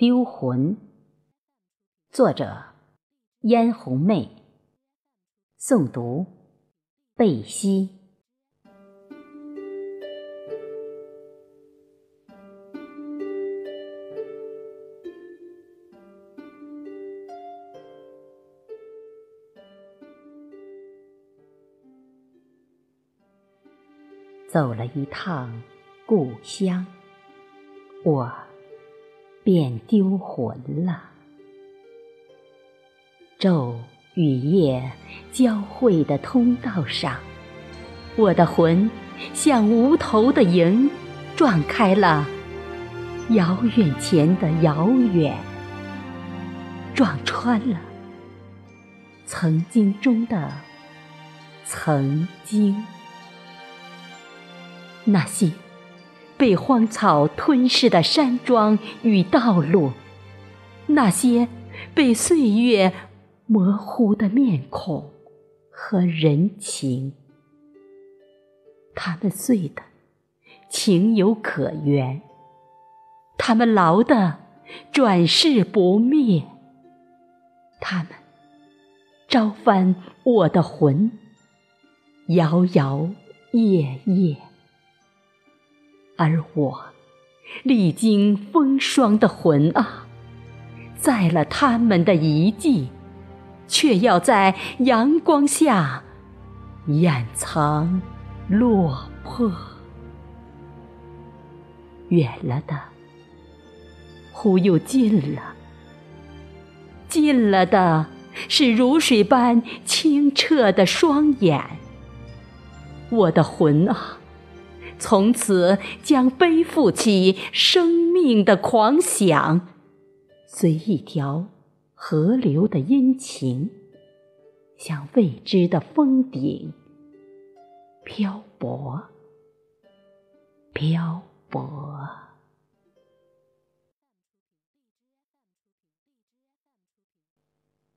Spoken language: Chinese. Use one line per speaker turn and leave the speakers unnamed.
丢魂，作者嫣红妹，诵读贝西。走了一趟故乡，我。便丢魂了。昼与夜交汇的通道上，我的魂像无头的鹰，撞开了遥远前的遥远，撞穿了曾经中的曾经，那些。被荒草吞噬的山庄与道路，那些被岁月模糊的面孔和人情，他们碎的情有可原，他们牢的转世不灭，他们招翻我的魂，摇摇曳曳。而我历经风霜的魂啊，在了他们的遗迹，却要在阳光下掩藏落魄。远了的，忽又近了；近了的，是如水般清澈的双眼。我的魂啊！从此将背负起生命的狂想，随一条河流的殷勤，向未知的峰顶漂泊，漂泊。